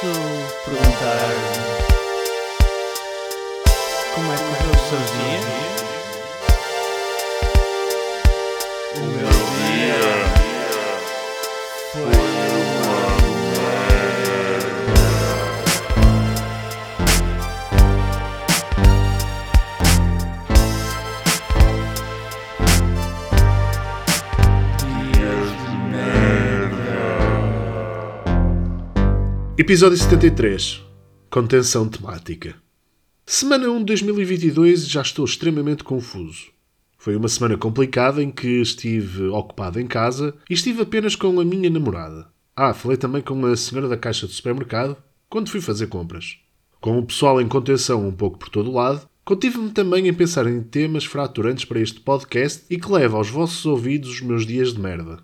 So. Episódio 73 Contenção temática. Semana 1 de 2022 já estou extremamente confuso. Foi uma semana complicada em que estive ocupado em casa e estive apenas com a minha namorada. Ah, falei também com a senhora da caixa do supermercado quando fui fazer compras. Com o pessoal em contenção um pouco por todo o lado, contive-me também em pensar em temas fraturantes para este podcast e que leve aos vossos ouvidos os meus dias de merda.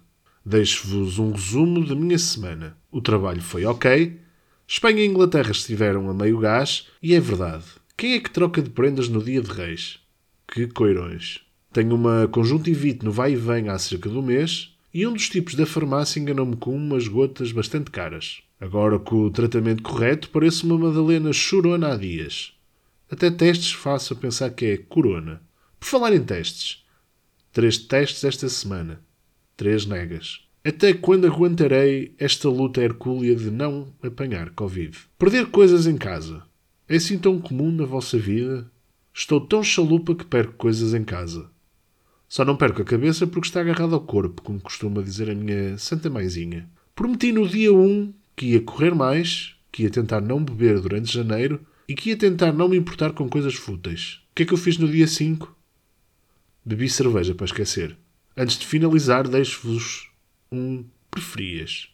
Deixo-vos um resumo da minha semana. O trabalho foi ok, Espanha e Inglaterra estiveram a meio gás e é verdade. Quem é que troca de prendas no dia de reis? Que coirões. Tenho uma conjuntivite no vai e vem há cerca de um mês e um dos tipos da farmácia enganou-me com umas gotas bastante caras. Agora, com o tratamento correto, parece uma Madalena chorona há dias. Até testes faço a pensar que é corona. Por falar em testes. Três testes esta semana. Três negas. Até quando aguentarei esta luta hercúlea de não apanhar Covid? Perder coisas em casa. É assim tão comum na vossa vida? Estou tão chalupa que perco coisas em casa. Só não perco a cabeça porque está agarrado ao corpo, como costuma dizer a minha santa mãezinha. Prometi no dia 1 que ia correr mais, que ia tentar não beber durante janeiro e que ia tentar não me importar com coisas fúteis. O que é que eu fiz no dia 5? Bebi cerveja para esquecer. Antes de finalizar, deixo-vos um preferias.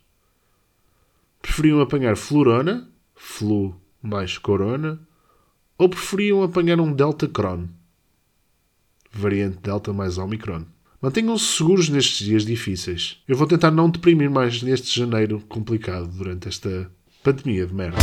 Preferiam apanhar florona, flu mais corona, ou preferiam apanhar um delta cron, variante delta mais omicron. Mantenham-se seguros nestes dias difíceis. Eu vou tentar não deprimir mais neste janeiro complicado durante esta pandemia de merda.